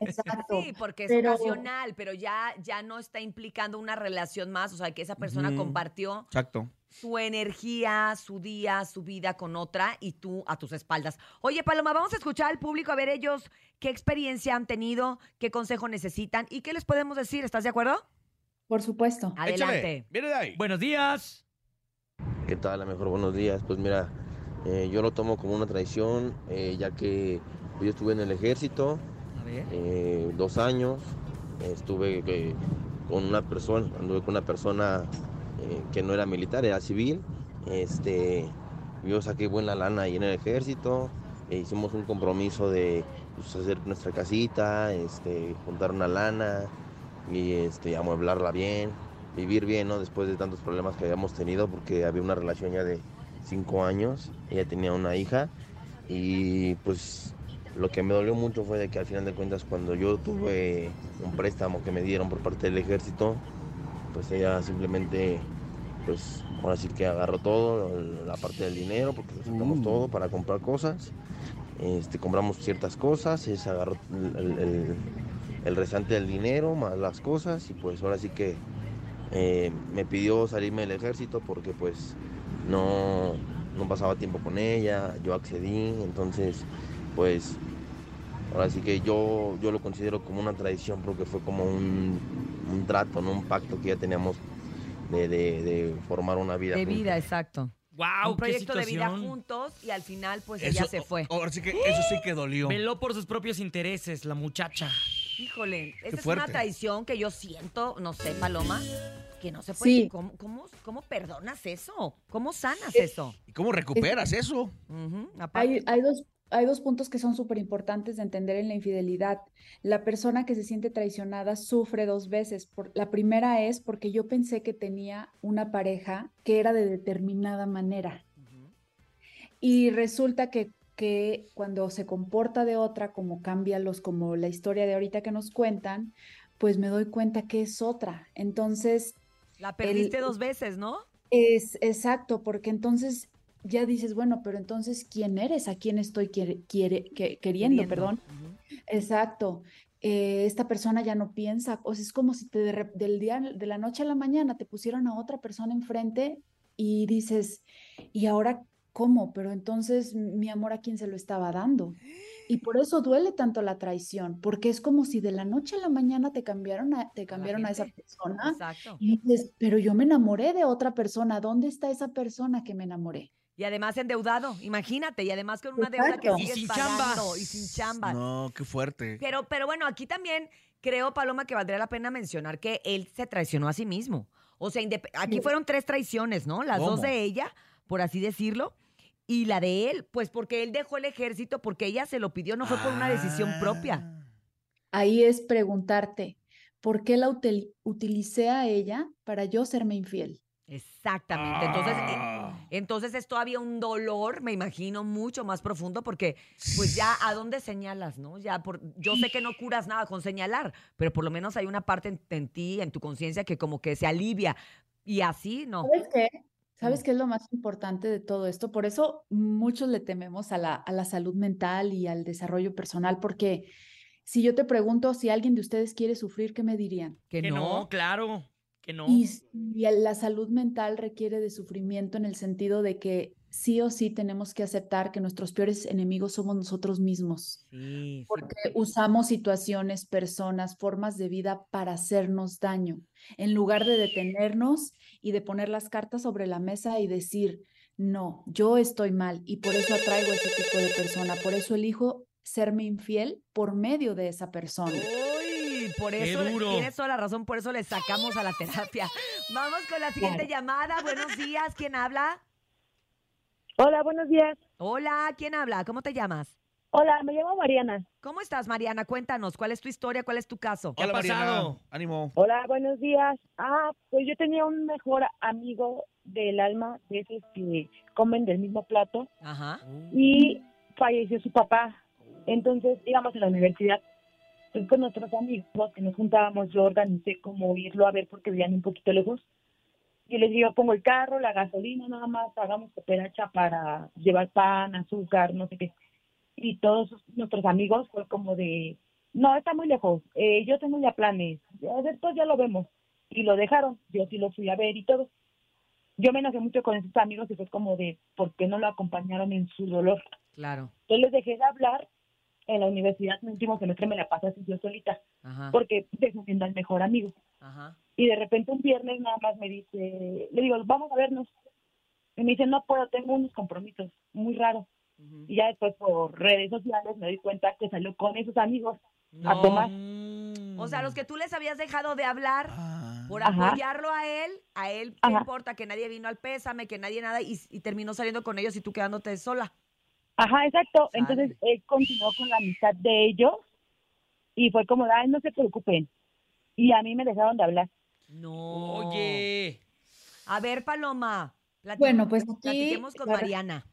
Exacto. Sí, porque es Pero- ocasional, pero ya, ya no está implicando una relación más, o sea, que esa persona compartió Exacto. Su energía, su día, su vida con otra y tú a tus espaldas. Oye, Paloma, vamos a escuchar al público a ver ellos qué experiencia han tenido, qué consejo necesitan y qué les podemos decir. ¿Estás de acuerdo? Por supuesto. Adelante. Viene de ahí. Buenos días. ¿Qué tal? A lo mejor buenos días. Pues mira, eh, yo lo tomo como una traición, eh, ya que yo estuve en el ejército eh, dos años. Estuve eh, con una persona, anduve con una persona eh, que no era militar, era civil. Este, yo saqué buena lana ahí en el ejército. e hicimos un compromiso de pues, hacer nuestra casita, este, juntar una lana y este, amueblarla bien, vivir bien, ¿no? Después de tantos problemas que habíamos tenido, porque había una relación ya de cinco años, ella tenía una hija y pues lo que me dolió mucho fue de que al final de cuentas cuando yo tuve un préstamo que me dieron por parte del ejército, pues ella simplemente, pues ahora sí que agarró todo, la parte del dinero, porque sacamos todo para comprar cosas. Este, compramos ciertas cosas, se agarró el, el- restante del dinero más las cosas y pues ahora sí que eh, me pidió salirme del ejército porque pues no, no pasaba tiempo con ella, yo accedí, entonces pues ahora sí que yo, yo lo considero como una tradición porque fue como un, un trato, ¿no? un pacto que ya teníamos de, de- de formar una vida. De juntos. vida, exacto. Wow, Un proyecto de vida juntos y al final, pues Eso- ella se fue. Ahora sí que eso sí que dolió. Veló por sus propios intereses, la muchacha. Híjole, esa es una traición que yo siento, no sé, Paloma, que no se puede. Sí. ¿Cómo, cómo, cómo perdonas eso? ¿Cómo sanas eso? ¿Y cómo recuperas eso? Aparte- Hay, hay dos, hay dos puntos que son súper importantes de entender en la infidelidad. La persona que se siente traicionada sufre dos veces. Por, la primera es porque yo pensé que tenía una pareja que era de determinada manera. Y resulta que, que cuando se comporta de otra, como cambia los, como la historia de ahorita que nos cuentan, pues me doy cuenta que es otra. Entonces, La perdiste el- dos veces, ¿no? es exacto, porque entonces ya dices, bueno, pero entonces, ¿quién eres? ¿A quién estoy quiere- quiere- que- queriendo? Queriendo. Perdón. Exacto. eh, esta persona ya no piensa, o sea, es como si te de del día, de la noche a la mañana te pusieran a otra persona enfrente y dices, ¿y ahora cómo? Pero entonces mi amor a quién se lo estaba dando. Y por eso duele tanto la traición, porque es como si de la noche a la mañana te cambiaron a, te cambiaron a esa persona Exacto. y dices, pero yo me enamoré de otra persona, ¿dónde está esa persona que me enamoré? Y además endeudado, imagínate, y además con una deuda que Exacto. Y sigues sin chamba. pagando y sin chamba. No, qué fuerte. Pero, pero bueno, aquí también creo, Paloma, que valdría la pena mencionar que él se traicionó a sí mismo. O sea, indep- aquí fueron tres traiciones, ¿no? Las dos de ella, por así decirlo, y la de él, pues porque él dejó el ejército porque ella se lo pidió, no fue por una decisión propia. Ahí es preguntarte, ¿por qué la util- utilicé a ella para yo serme infiel? Exactamente. Entonces, eh, Ah. Entonces es todavía un dolor, me imagino, mucho más profundo, porque pues ya a dónde señalas, ¿no? Ya por, yo sé que no curas nada con señalar, pero por lo menos hay una parte en, en ti, en tu conciencia, que como que se alivia. Y así, no. ¿Sabes qué? ¿Sabes qué es lo más importante de todo esto? Por eso muchos le tememos a la, a la salud mental y al desarrollo personal, porque si yo te pregunto si alguien de ustedes quiere sufrir, ¿qué me dirían? Que, Que no. no, claro, que no. Y, la salud mental requiere de sufrimiento en el sentido de que sí o sí tenemos que aceptar que nuestros peores enemigos somos nosotros mismos. Sí, sí. Porque usamos situaciones, personas, formas de vida para hacernos daño, en lugar de detenernos y de poner las cartas sobre la mesa y decir, no, yo estoy mal y por eso atraigo a ese tipo de persona, por eso elijo serme infiel por medio de esa persona. Por eso tienes toda la razón, por eso le sacamos a la terapia. Vamos con la siguiente llamada. Buenos días, ¿quién habla? Hola, buenos días. Hola, ¿quién habla? ¿Cómo te llamas? Hola, me llamo Mariana. ¿Cómo estás, Mariana? Cuéntanos, ¿cuál es tu historia? ¿Cuál es tu caso? ¿Qué ha Hola, Mariana. pasado? Ánimo. Hola, buenos días. Ah, pues yo tenía un mejor amigo del alma, de esos que comen del mismo plato, Ajá. y falleció su papá. Entonces íbamos a la universidad pues, con nuestros amigos que nos juntábamos. Yo organicé como irlo a ver porque vivían un poquito lejos. Y les digo, pongo el carro, la gasolina, nada más, hagamos cooperacha para llevar pan, azúcar, no sé qué. Y todos nuestros amigos fue como de, no, está muy lejos, eh, yo tengo ya planes, después ya lo vemos. Y lo dejaron, yo sí lo fui a ver y todo. Yo me enojé mucho con esos amigos y fue como de, ¿por qué no lo acompañaron en su dolor? Claro. Entonces les dejé de hablar. En la universidad, mi último semestre me la pasé así yo solita, Ajá. porque defendiendo al mejor amigo. Ajá. Y de repente un viernes nada más me dice, le digo, vamos a vernos. Y me dice, no puedo, tengo unos compromisos, muy raro. Y ya después por redes sociales me doy cuenta que salió con esos amigos a tomar. O sea, los que tú les habías dejado de hablar por Ajá. apoyarlo a él, a él qué Ajá. importa que nadie vino al pésame, que nadie nada, y, y terminó saliendo con ellos y tú quedándote sola. Ajá, exacto. Entonces él continuó con la amistad de ellos y fue como, ay, no se preocupen. Y a mí me dejaron de hablar. No. Oye. A ver, Paloma. Bueno, pues aquí Platiquemos con la Mariana.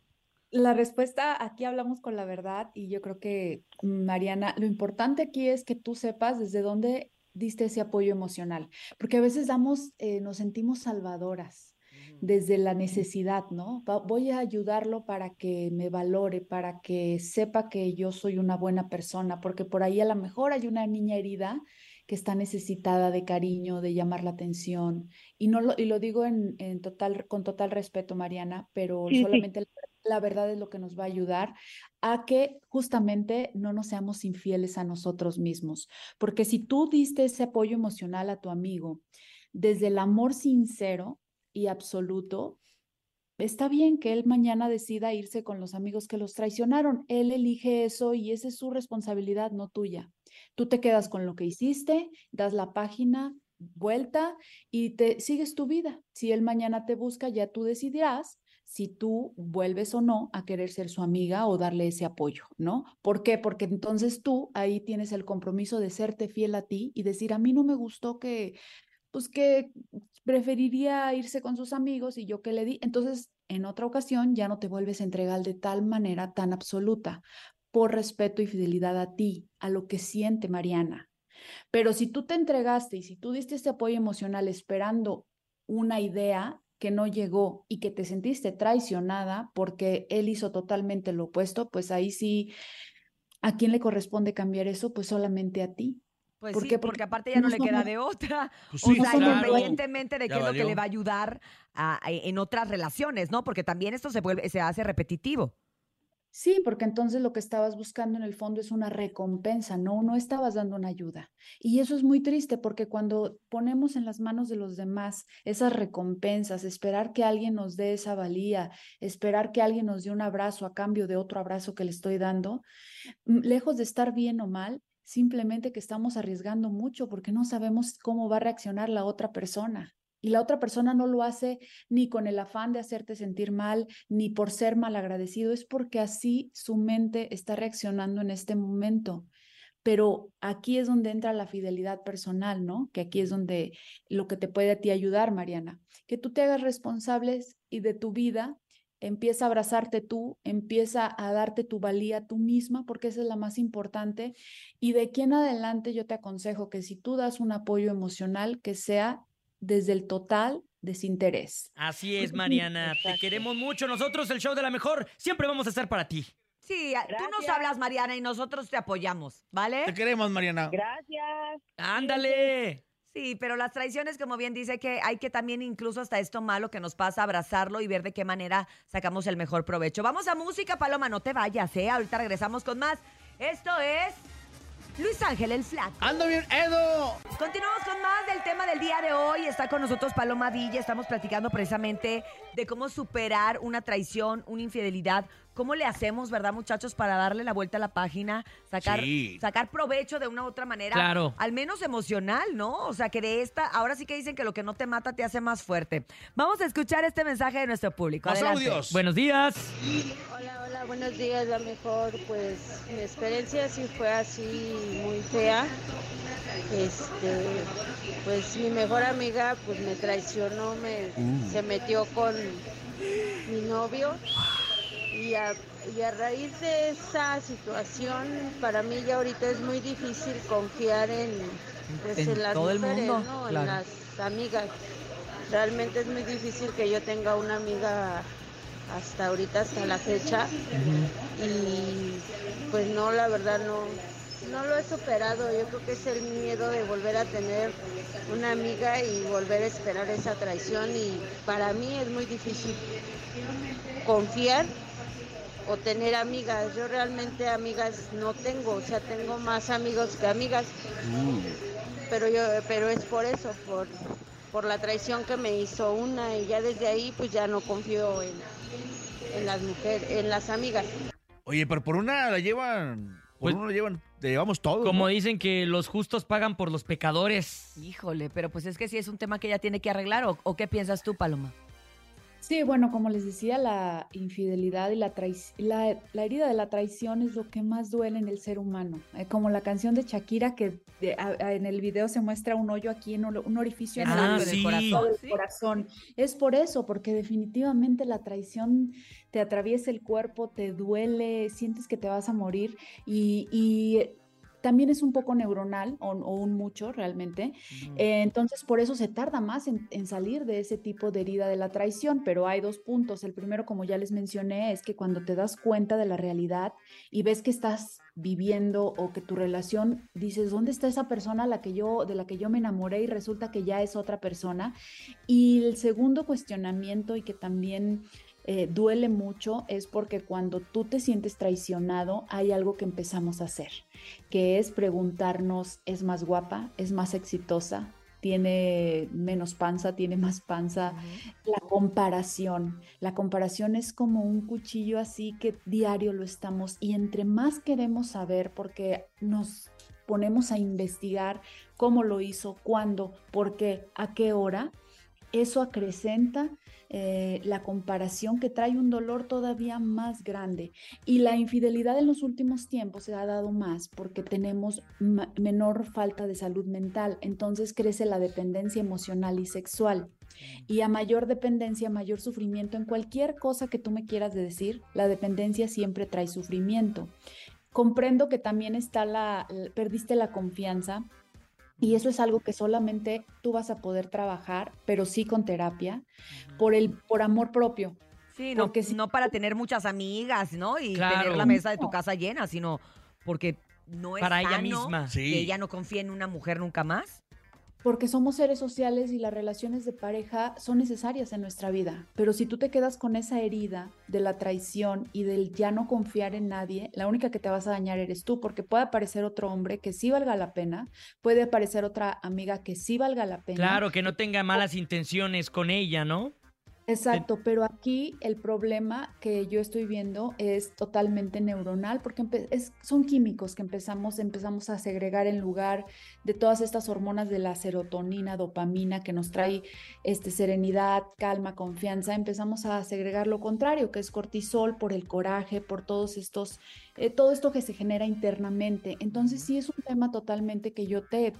La respuesta, aquí hablamos con la verdad y yo creo que, Mariana, lo importante aquí es que tú sepas desde dónde diste ese apoyo emocional, porque a veces damos, eh, nos sentimos salvadoras desde la necesidad, ¿no? Voy a ayudarlo para que me valore, para que sepa que yo soy una buena persona, porque por ahí a lo mejor hay una niña herida que está necesitada de cariño, de llamar la atención. Y no lo, y lo digo en, en total, con total respeto, Mariana, pero Sí, sí. solamente la, la verdad es lo que nos va a ayudar a que justamente no nos seamos infieles a nosotros mismos. Porque si tú diste ese apoyo emocional a tu amigo desde el amor sincero y absoluto, está bien que él mañana decida irse con los amigos que los traicionaron. Él elige eso y esa es su responsabilidad, no tuya. Tú te quedas con lo que hiciste, das la página vuelta y te sigues tu vida. Si él mañana te busca, ya tú decidirás si tú vuelves o no a querer ser su amiga o darle ese apoyo, ¿no? ¿Por qué? Porque entonces tú ahí tienes el compromiso de serte fiel a ti y decir, a mí no me gustó que, pues que preferiría irse con sus amigos y yo que le di. Entonces, en otra ocasión ya no te vuelves a entregar de tal manera tan absoluta por respeto y fidelidad a ti, a lo que siente Mariana. Pero si tú te entregaste y si tú diste este apoyo emocional esperando una idea que no llegó y que te sentiste traicionada porque él hizo totalmente lo opuesto, pues ahí sí ¿A quién le corresponde cambiar eso? Pues solamente a ti. Pues ¿Por sí, qué? porque aparte ya no le somos- queda de otra. Pues o sea, claro. independientemente de Ya qué es lo que le va a ayudar a- a- en otras relaciones, ¿no? Porque también esto se vuelve, se hace repetitivo. Sí, porque entonces lo que estabas buscando en el fondo es una recompensa, no, no estabas dando una ayuda. Y eso es muy triste porque cuando ponemos en las manos de los demás esas recompensas, esperar que alguien nos dé esa valía, esperar que alguien nos dé un abrazo a cambio de otro abrazo que le estoy dando, mm, lejos de estar bien o mal, simplemente que estamos arriesgando mucho porque no sabemos cómo va a reaccionar la otra persona. Y la otra persona no lo hace ni con el afán de hacerte sentir mal, ni por ser malagradecido, es porque así su mente está reaccionando en este momento. Pero aquí es donde entra la fidelidad personal, ¿no? Que aquí es donde lo que te puede a ti ayudar, Mariana, que tú te hagas responsables y de tu vida empieza a abrazarte tú, empieza a darte tu valía tú misma, porque esa es la más importante. Y de aquí en adelante yo te aconsejo que si tú das un apoyo emocional, que sea desde el total desinterés. Así es, Mariana. Te queremos mucho. Nosotros, el show de la mejor, siempre vamos a estar para ti. Sí, tú nos hablas, Mariana, y nosotros te apoyamos, ¿vale? Te queremos, Mariana. Gracias. Ándale. Sí, pero las traiciones, como bien dice, que hay que también incluso hasta esto malo que nos pasa, abrazarlo y ver de qué manera sacamos el mejor provecho. Vamos a música, Paloma, no te vayas, ¿eh? Ahorita regresamos con más. Esto es Luis Ángel el Flaco. ¡Ando bien, Edo! Continuamos con más del tema del día de hoy. Está con nosotros Paloma Villa. Estamos platicando precisamente de cómo superar una traición, una infidelidad. ¿Cómo le hacemos, verdad, muchachos, para darle la vuelta a la página, sacar, Sí. sacar provecho de una u otra manera? Claro. Al menos emocional, ¿no? O sea, que de esta, ahora sí que dicen que lo que no te mata te hace más fuerte. Vamos a escuchar este mensaje de nuestro público. Audios. Buenos días. Hola, hola, buenos días. La mejor, pues mi experiencia sí fue así muy fea. Este, pues mi mejor amiga pues me traicionó, me Uh. se metió con mi novio y a, y a raíz de esa situación para mí ya ahorita es muy difícil confiar en, pues, En en las todo el mujeres, mundo, ¿no? claro. En las amigas. Realmente es muy difícil que yo tenga una amiga hasta ahorita, hasta la fecha. Y pues no, la verdad no, no lo he superado. Yo creo que es el miedo de volver a tener una amiga y volver a esperar esa traición. Y para mí es muy difícil confiar o tener amigas. Yo realmente amigas no tengo, o sea, tengo más amigos que amigas. Pero yo, pero es por eso, por, por la traición que me hizo una y ya desde ahí pues ya no confío en, en las mujeres, en las amigas. Oye, pero por una la llevan. Por una la llevan. Te llevamos todo. Como ¿no? dicen que los justos pagan por los pecadores. Híjole, pero pues es que sí es un tema que ella tiene que arreglar. ¿O, o qué piensas tú, Paloma? Sí, bueno, como les decía, la infidelidad y la traición, la, la herida de la traición es lo que más duele en el ser humano. Eh, como la canción de Shakira que de- a- a- en el video se muestra un hoyo aquí, en un, orificio en el, Ah, en el sí. corazón, del Sí. corazón. Es por eso, porque definitivamente la traición te atraviesa el cuerpo, te duele, sientes que te vas a morir y, y también es un poco neuronal o, o un mucho realmente. Eh, entonces, por eso se tarda más en, en salir de ese tipo de herida de la traición, pero hay dos puntos. El primero, como ya les mencioné, es que cuando te das cuenta de la realidad y ves que estás viviendo o que tu relación dices, ¿dónde está esa persona a la que yo, de la que yo me enamoré y resulta que ya es otra persona? Y el segundo cuestionamiento y que también eh, duele mucho es porque cuando tú te sientes traicionado hay algo que empezamos a hacer, que es preguntarnos, ¿es más guapa? ¿Es más exitosa? ¿Tiene menos panza? ¿Tiene más panza? La comparación. La comparación es como un cuchillo así que diario lo estamos y entre más queremos saber porque nos ponemos a investigar cómo lo hizo, cuándo, por qué, a qué hora, eso acrecenta eh, la comparación que trae un dolor todavía más grande. Y la infidelidad en los últimos tiempos se ha dado más porque tenemos menor falta de salud mental, entonces crece la dependencia emocional y sexual. Y a mayor dependencia, mayor sufrimiento en cualquier cosa que tú me quieras de decir, la dependencia siempre trae sufrimiento. Comprendo que también está la, perdiste la confianza, y eso es algo que solamente tú vas a poder trabajar, pero sí con terapia, por el por amor propio. Sí, no, Porque si no para tener muchas amigas, ¿no? Y Claro. tener la mesa de tu casa llena, sino porque no es Para ella misma. Sí. que ella no confíe en una mujer nunca más. Porque somos seres sociales y las relaciones de pareja son necesarias en nuestra vida. Pero si tú te quedas con esa herida de la traición y del ya no confiar en nadie, la única que te vas a dañar eres tú, porque puede aparecer otro hombre que sí valga la pena, puede aparecer otra amiga que sí valga la pena. Claro, que no tenga malas intenciones con ella, ¿no? Exacto, pero aquí el problema que yo estoy viendo es totalmente neuronal porque es- son químicos que empezamos, empezamos a segregar en lugar de todas estas hormonas de la serotonina, dopamina que nos trae este, serenidad, calma, confianza, empezamos a segregar lo contrario, que es cortisol por el coraje, por todos estos, eh, todo esto que se genera internamente. Entonces sí es un tema totalmente que yo te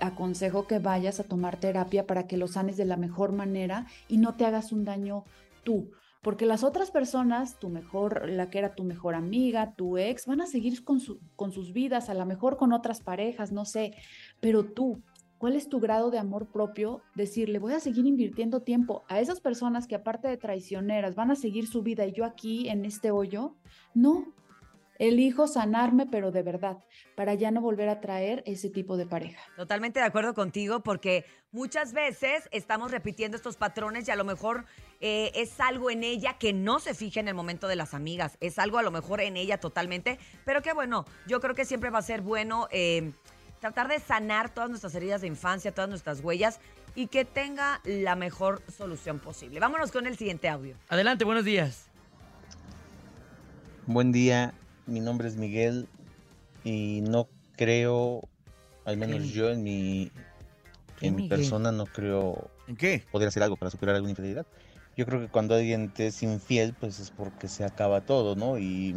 aconsejo que vayas a tomar terapia para que lo sanes de la mejor manera y no te hagas un daño tú. Porque las otras personas, tu mejor, la que era tu mejor amiga, tu ex, van a seguir con, su- con sus vidas, a lo mejor con otras parejas, no sé. Pero tú, ¿cuál es tu grado de amor propio? Decirle, voy a seguir invirtiendo tiempo a esas personas que aparte de traicioneras van a seguir su vida y yo aquí en este hoyo. No, elijo sanarme, pero de verdad, para ya no volver a traer ese tipo de pareja. Totalmente de acuerdo contigo porque muchas veces estamos repitiendo estos patrones y a lo mejor eh, es algo en ella que no se fija en el momento de las amigas, es algo a lo mejor en ella totalmente, pero que bueno, yo creo que siempre va a ser bueno eh, tratar de sanar todas nuestras heridas de infancia, todas nuestras huellas y que tenga la mejor solución posible. Vámonos con el siguiente audio. Adelante, buenos días. Buen día, mi nombre es Miguel y no creo, al menos yo en mi, ¿Qué, en mi Miguel? persona no creo ¿En qué? poder hacer algo para superar alguna infidelidad. Yo creo que cuando alguien te es infiel, pues es porque se acaba todo, ¿no? Y,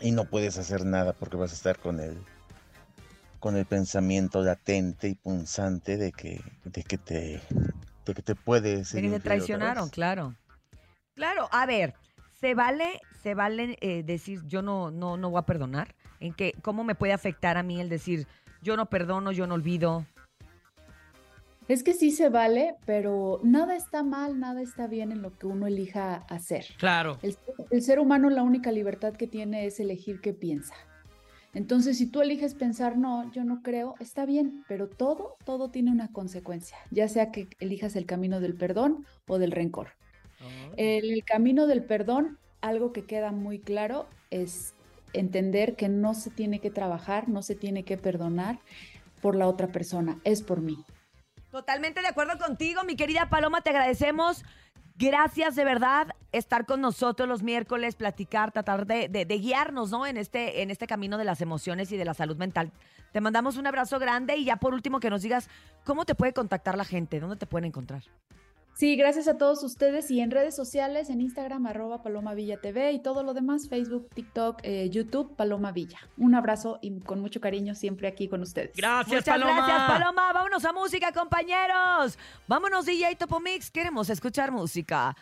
y no puedes hacer nada porque vas a estar con el, con el pensamiento latente y punzante de que, de que te, de que te puede ser Que te traicionaron, claro. Claro, a ver, se vale, se vale eh, decir yo no, no, no voy a perdonar. En que, ¿cómo me puede afectar a mí el decir yo no perdono, yo no olvido? Es que sí se vale, pero nada está mal, nada está bien en lo que uno elija hacer. Claro. El, el ser humano la única libertad que tiene es elegir qué piensa. Entonces, si tú eliges pensar, no, yo no creo, está bien, pero todo, todo tiene una consecuencia, ya sea que elijas el camino del perdón o del rencor. En el camino del perdón, algo que queda muy claro es entender que no se tiene que trabajar, no se tiene que perdonar por la otra persona, es por mí. Totalmente de acuerdo contigo, mi querida Paloma, te agradecemos. Gracias de verdad estar con nosotros los miércoles, platicar, tratar de, guiarnos ¿no? en, este, en este camino de las emociones y de la salud mental. Te mandamos un abrazo grande y ya por último que nos digas cómo te puede contactar la gente, dónde te pueden encontrar. Sí, gracias a todos ustedes y en redes sociales, en Instagram, arroba Paloma Villa TV y todo lo demás, Facebook, TikTok, eh, YouTube, Paloma Villa. Un abrazo y con mucho cariño siempre aquí con ustedes. Gracias, Muchas Paloma. gracias, Paloma. Vámonos a música, compañeros. Vámonos, DJ Topo Mix. Queremos escuchar música.